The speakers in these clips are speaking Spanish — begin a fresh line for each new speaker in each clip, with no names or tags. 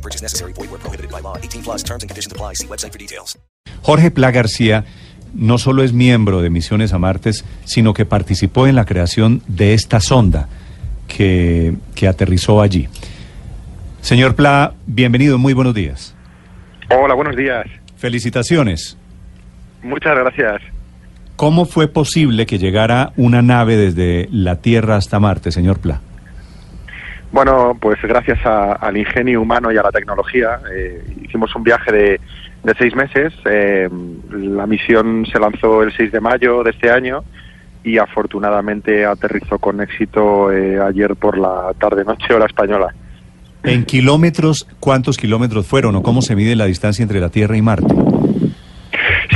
No purchase necessary. Void where prohibited by law. 18 plus terms and conditions apply. See website for details.
Jorge Pla García no solo es miembro de Misiones a Martes, sino que participó en la creación de esta sonda que, que aterrizó allí. Señor Pla, bienvenido, muy buenos días.
Hola, buenos días.
Felicitaciones.
Muchas gracias.
¿Cómo fue posible que llegara una nave desde la Tierra hasta Marte, señor Pla?
Bueno, pues gracias a- al ingenio humano y a la tecnología, eh, hicimos un viaje de, de seis meses. eh, la misión se lanzó el 6 de mayo de este año y afortunadamente aterrizó con éxito eh, ayer por la tarde-noche hora española.
En kilómetros, ¿cuántos kilómetros fueron o cómo se mide la distancia entre la Tierra y Marte?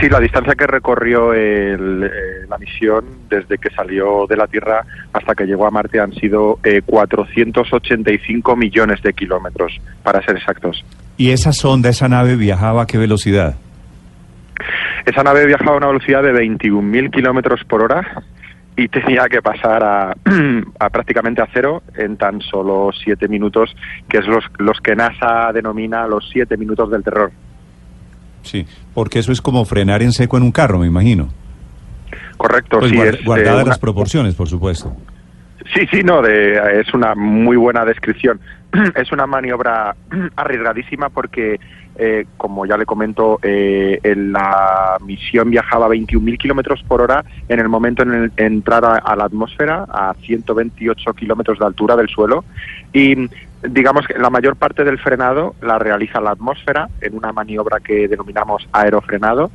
Sí, la distancia que recorrió el, eh, la misión desde que salió de la Tierra hasta que llegó a Marte han sido eh, 485 millones de kilómetros, para ser exactos.
¿Y esa sonda, esa nave viajaba a qué velocidad?
Esa nave viajaba a una velocidad de 21.000 kilómetros por hora y tenía que pasar a, a prácticamente a cero en tan solo siete minutos, que es los, los que NASA denomina los siete minutos del terror.
Sí, porque eso es como frenar en seco en un carro, me imagino.
Correcto,
Pues
sí,
guarda-
es eh,
guardadas
una-
las proporciones, por supuesto.
Sí, sí, no, de, es una muy buena descripción. Es una maniobra arriesgadísima porque, eh, como ya le comento, eh, en la misión viajaba a 21.000 kilómetros por hora en el momento en el entrar a, a la atmósfera a 128 kilómetros de altura del suelo y digamos que la mayor parte del frenado la realiza la atmósfera en una maniobra que denominamos aerofrenado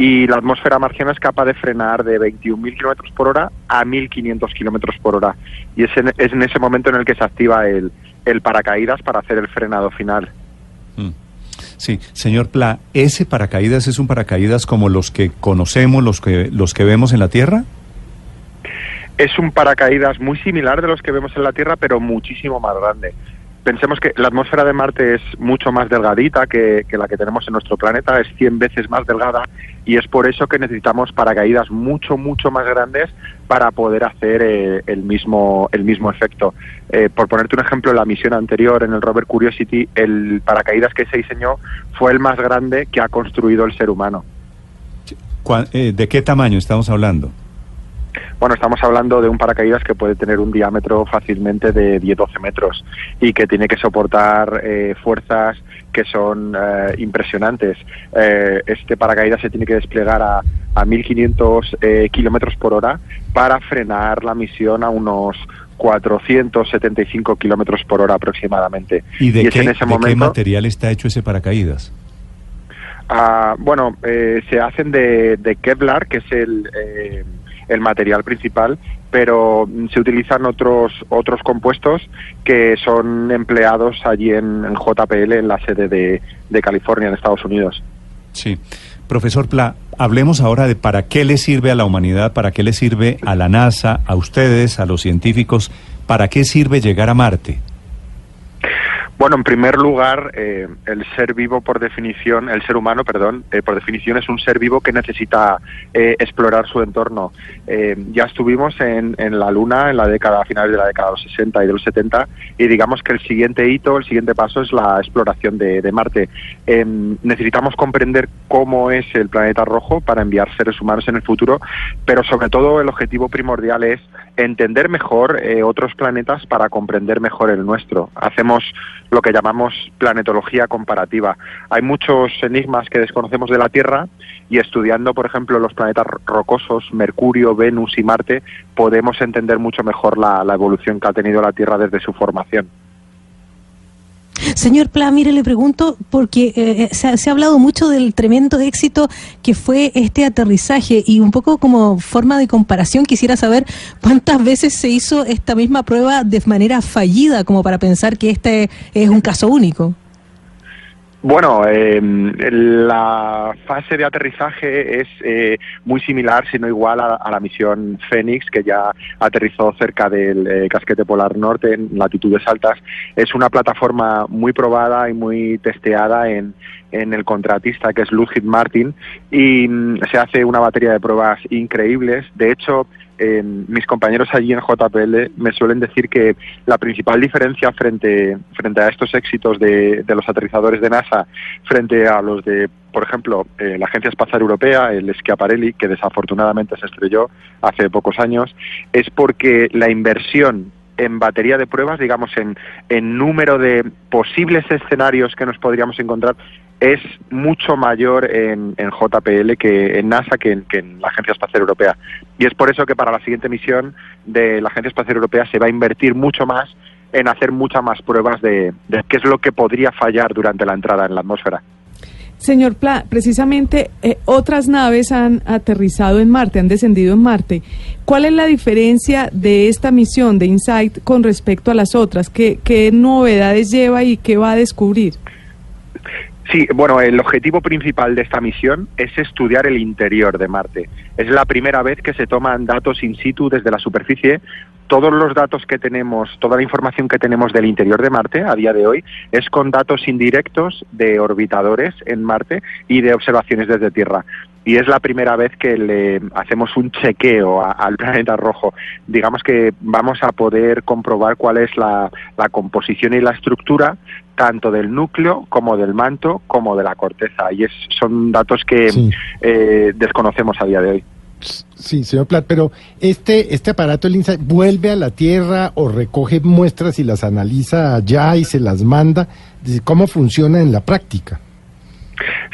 y la atmósfera marciana es capaz de frenar de 21.000 kilómetros por hora a 1.500 kilómetros por hora. Y es en, es en ese momento en el que se activa el, el paracaídas para hacer el frenado final.
Mm. Sí, señor Pla, ¿ese paracaídas es un paracaídas como los que conocemos, los que, los que vemos en la Tierra?
Es un paracaídas muy similar de los que vemos en la Tierra, pero muchísimo más grande. Pensemos que la atmósfera de Marte es mucho más delgadita que, la que tenemos en nuestro planeta, es 100 veces más delgada y es por eso que necesitamos paracaídas mucho, mucho más grandes para poder hacer eh, el, mismo, el mismo efecto. Eh, por ponerte un ejemplo, la misión anterior, en el rover Curiosity, el paracaídas que se diseñó fue el más grande que ha construido el ser humano.
¿Cuá- eh, ¿De qué tamaño estamos hablando?
Bueno, estamos hablando de un paracaídas que puede tener un diámetro fácilmente de 10-12 metros y que tiene que soportar eh, fuerzas que son eh, impresionantes. Eh, este paracaídas se tiene que desplegar a, a 1.500 eh, kilómetros por hora para frenar la misión a unos 475 kilómetros por hora aproximadamente.
¿Y de,
es
qué,
en ese
de qué
momento
material está hecho ese paracaídas?
Ah, bueno, eh, se hacen de, de Kevlar, que es el, eh, el material principal, pero se utilizan otros otros compuestos que son empleados allí en, en JPL, en la sede de, de California, en Estados Unidos.
Sí. Profesor Pla, hablemos ahora de para qué le sirve a la humanidad, para qué le sirve a la NASA, a ustedes, a los científicos, para qué sirve llegar a Marte.
Bueno, en primer lugar, eh, el ser vivo por definición, el ser humano, perdón, eh, por definición es un ser vivo que necesita eh, explorar su entorno. Eh, ya estuvimos en, en la Luna en la década, a finales de la década de los 60 y de los 70, y digamos que el siguiente hito, el siguiente paso es la exploración de, de Marte. Eh, necesitamos comprender cómo es el planeta rojo para enviar seres humanos en el futuro, pero sobre todo el objetivo primordial es entender mejor otros planetas para comprender mejor el nuestro. Hacemos lo que llamamos planetología comparativa. Hay muchos enigmas que desconocemos de la Tierra y estudiando, por ejemplo, los planetas ro- rocosos, Mercurio, Venus y Marte, podemos entender mucho mejor la, la evolución que ha tenido la Tierra desde su formación.
Señor Pla, mire, le pregunto, porque eh, se, ha, se ha hablado mucho del tremendo éxito que fue este aterrizaje y un poco como forma de comparación quisiera saber cuántas veces se hizo esta misma prueba de manera fallida como para pensar que este es un caso único.
Bueno, eh, la fase de aterrizaje es eh, muy similar, si no igual, a, la misión Fénix, que ya aterrizó cerca del eh, casquete polar norte en latitudes altas. Es una plataforma muy probada y muy testeada en, en el contratista, que es Lockheed Martin, y mm, se hace una batería de pruebas increíbles. De hecho, eh, mis compañeros allí en JPL me suelen decir que la principal diferencia frente, frente a estos éxitos de, de los aterrizadores de NASA frente a los de, por ejemplo, eh, la Agencia Espacial Europea, el Schiaparelli, que desafortunadamente se estrelló hace pocos años, es porque la inversión en batería de pruebas, digamos, en, en número de posibles escenarios que nos podríamos encontrar, es mucho mayor en, JPL que en NASA que en, la Agencia Espacial Europea. Y es por eso que para la siguiente misión de la Agencia Espacial Europea se va a invertir mucho más en hacer muchas más pruebas de qué es lo que podría fallar durante la entrada en la atmósfera.
Señor Pla, precisamente eh, otras naves han aterrizado en Marte, han descendido en Marte. ¿Cuál es la diferencia de esta misión de InSight con respecto a las otras? ¿Qué, qué novedades lleva y qué va a descubrir?
Sí, bueno, el objetivo principal de esta misión es estudiar el interior de Marte. Es la primera vez que se toman datos in situ desde la superficie. Todos los datos que tenemos, toda la información que tenemos del interior de Marte a día de hoy es con datos indirectos de orbitadores en Marte y de observaciones desde Tierra y es la primera vez que le hacemos un chequeo a, al planeta rojo. Digamos que vamos a poder comprobar cuál es la, la, composición y la estructura tanto del núcleo como del manto como de la corteza y es, son datos que sí. eh, desconocemos a día de hoy.
Sí, señor Plat, pero este, este aparato, el INSA, vuelve a la Tierra o recoge muestras y las analiza allá y se las manda. ¿Cómo funciona en la práctica?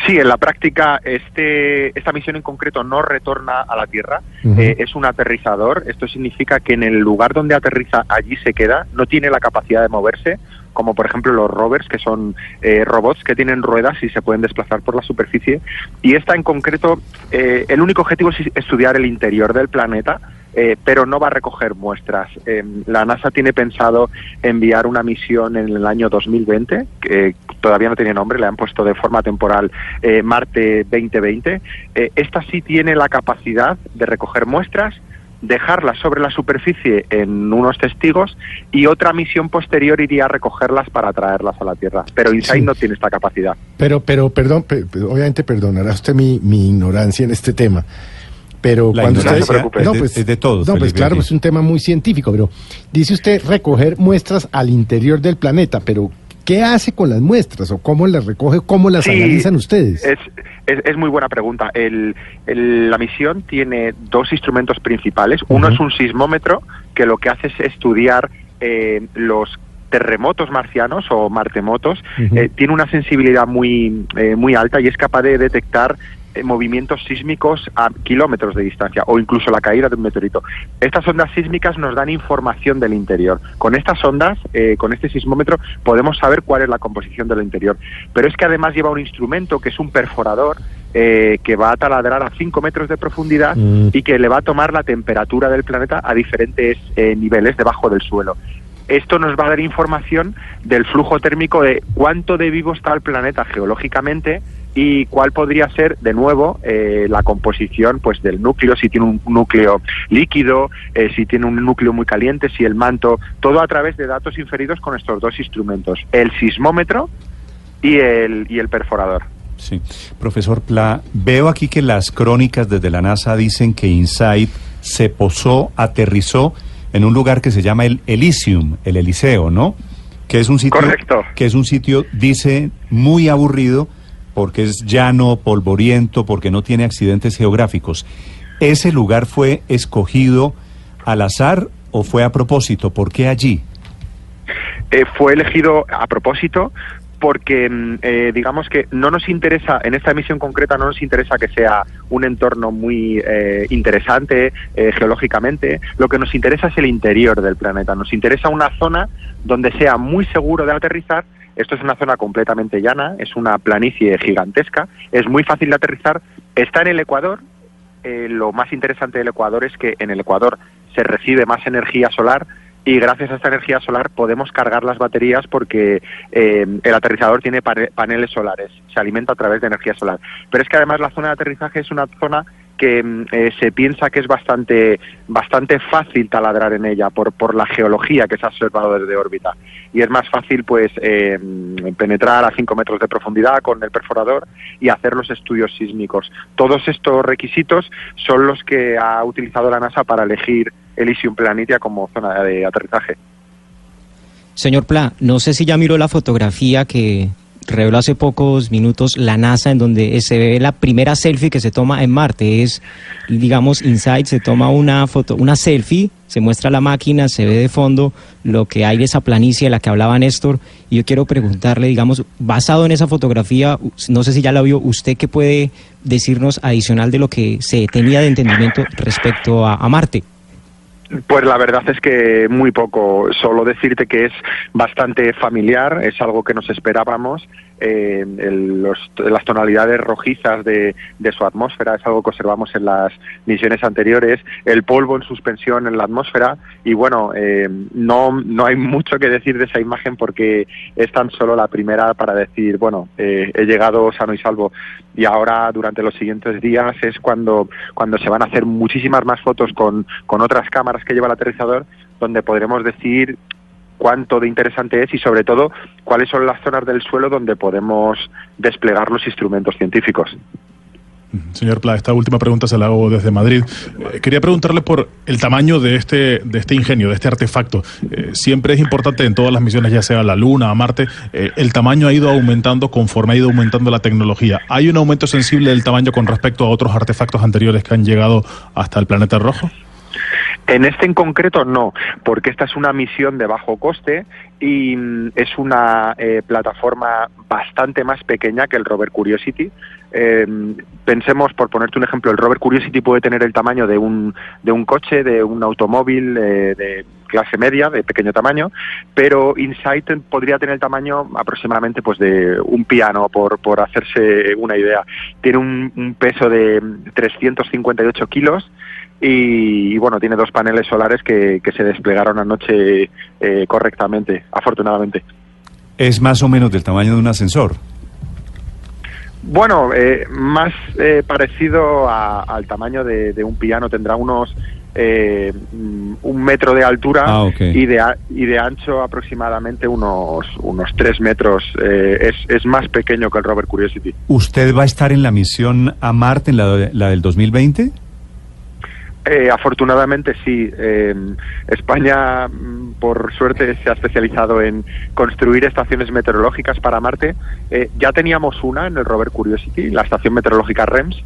Sí, en la práctica este, esta misión en concreto no retorna a la Tierra, uh -huh. eh, es un aterrizador. Esto significa que en el lugar donde aterriza allí se queda, no tiene la capacidad de moverse, como por ejemplo los rovers, que son eh, robots que tienen ruedas y se pueden desplazar por la superficie. Y esta en concreto, eh, el único objetivo es estudiar el interior del planeta, eh, pero no va a recoger muestras. Eh, la NASA tiene pensado enviar una misión en el año 2020, que todavía no tiene nombre, le han puesto de forma temporal eh, Marte 2020. esta sí tiene la capacidad de recoger muestras, dejarlas sobre la superficie en unos testigos y otra misión posterior iría a recogerlas para traerlas a la Tierra. Pero InSight sí. no tiene esta capacidad.
Pero, pero, perdón, per, obviamente perdonará usted mi, mi ignorancia en este tema pero
la
cuando
usted
no,
se preocupe, no, pues, es, de, es de todos.
No, pues claro, es un tema muy científico, pero dice usted recoger muestras al interior del planeta, pero ¿qué hace con las muestras o cómo las recoge, cómo las
sí,
analizan ustedes?
Es, es, es, muy buena pregunta. El, el, la misión tiene dos instrumentos principales. Uh -huh. Uno es un sismómetro que lo que hace es estudiar eh, los terremotos marcianos o martemotos. Uh -huh. eh, tiene una sensibilidad muy, eh, muy alta y es capaz de detectar movimientos sísmicos a kilómetros de distancia o incluso la caída de un meteorito. Estas ondas sísmicas nos dan información del interior. Con estas ondas, eh, con este sismómetro, podemos saber cuál es la composición del interior. Pero es que además lleva un instrumento que es un perforador eh, que va a taladrar a 5 metros de profundidad mm. y que le va a tomar la temperatura del planeta a diferentes eh, niveles debajo del suelo esto nos va a dar información del flujo térmico de cuánto de vivo está el planeta geológicamente y cuál podría ser de nuevo eh, la composición pues del núcleo si tiene un núcleo líquido eh, si tiene un núcleo muy caliente si el manto todo a través de datos inferidos con estos dos instrumentos el sismómetro y el y el perforador.
Sí, profesor Pla, veo aquí que las crónicas desde la NASA dicen que InSight se posó, aterrizó en un lugar que se llama el Elysium, el Eliseo, ¿no? Que es un sitio
Correcto.
que es un sitio dice muy aburrido porque es llano, polvoriento, porque no tiene accidentes geográficos. ¿Ese lugar fue escogido al azar o fue a propósito? ¿Por qué allí?
Eh, fue elegido a propósito porque eh, digamos que no nos interesa, en esta emisión concreta no nos interesa que sea un entorno muy eh, interesante eh, geológicamente, lo que nos interesa es el interior del planeta, nos interesa una zona donde sea muy seguro de aterrizar, esto es una zona completamente llana, es una planicie gigantesca, es muy fácil de aterrizar, está en el Ecuador, lo más interesante del Ecuador es que en el Ecuador se recibe más energía solar, y gracias a esta energía solar podemos cargar las baterías porque eh, el aterrizador tiene pane- paneles solares, se alimenta a través de energía solar. Pero es que además la zona de aterrizaje es una zona que mm, eh, se piensa que es bastante bastante fácil taladrar en ella por, por la geología que se ha observado desde órbita y es más fácil pues eh, penetrar a 5 metros de profundidad con el perforador y hacer los estudios sísmicos. Todos estos requisitos son los que ha utilizado la NASA para elegir Elysium Planitia como zona de aterrizaje.
Señor Pla, no sé si ya miró la fotografía que reveló hace pocos minutos la NASA en donde se ve la primera selfie que se toma en Marte. Es, digamos, Insight se toma una foto, una selfie, se muestra la máquina, se ve de fondo lo que hay de esa planicie de la que hablaba Néstor. Y yo quiero preguntarle, digamos, basado en esa fotografía, no sé si ya la vio, ¿usted qué puede decirnos adicional de lo que se tenía de entendimiento respecto a Marte?
Pues la verdad es que muy poco. Solo decirte que es bastante familiar, es algo que nos esperábamos. Eh, el- los- las tonalidades rojizas de, de su atmósfera es algo que observamos en las misiones anteriores. El polvo en suspensión en la atmósfera. Y bueno, eh, no, no hay mucho que decir de esa imagen porque es tan solo la primera para decir, bueno, eh, he llegado sano y salvo. Y ahora, durante los siguientes días, es cuando, cuando se van a hacer muchísimas más fotos con, con otras cámaras que lleva el aterrizador, donde podremos decir cuánto de interesante es y sobre todo cuáles son las zonas del suelo donde podemos desplegar los instrumentos científicos.
Señor Pla, esta última pregunta se la hago desde Madrid. Eh, quería preguntarle por el tamaño de este, de este ingenio, de este artefacto. Eh, siempre es importante en todas las misiones, ya sea a la Luna, a Marte, eh, el tamaño ha ido aumentando conforme ha ido aumentando la tecnología. ¿Hay un aumento sensible del tamaño con respecto a otros artefactos anteriores que han llegado hasta el planeta rojo?
En este en concreto no, porque esta es una misión de bajo coste y mm, es una eh, plataforma bastante más pequeña que el rover Curiosity. Eh, pensemos, por ponerte un ejemplo, el rover Curiosity puede tener el tamaño de un, de un coche, de un automóvil eh, de clase media, de pequeño tamaño, pero Insight podría tener el tamaño aproximadamente pues de un piano, por, por hacerse una idea. Tiene un, un peso de 358 kilos y, y, bueno, tiene dos paneles solares que, que se desplegaron anoche eh, correctamente, afortunadamente.
Es más o menos del tamaño de un ascensor.
Bueno, eh, más eh, parecido a, al tamaño de, de, un piano, tendrá unos eh, un metro de altura
ah, okay.
y, de, y de ancho aproximadamente unos, unos tres metros. Eh, es, es más pequeño que el rover Curiosity.
¿Usted va a estar en la misión a Marte, en la, la del 2020?
Eh, afortunadamente sí. Eh, España, por suerte, se ha especializado en construir estaciones meteorológicas para Marte. Eh, ya teníamos una en el rover Curiosity, la estación meteorológica REMS.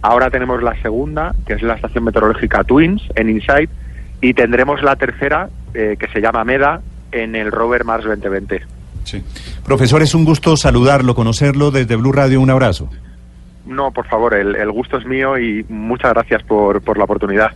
Ahora tenemos la segunda, que es la estación meteorológica Twins en InSight, y tendremos la tercera, eh, que se llama MEDA, en el rover Mars 2020.
Sí. Profesor, es un gusto saludarlo, conocerlo desde Blue Radio. Un abrazo.
No, por favor, el, el, gusto es mío y muchas gracias por, por la oportunidad.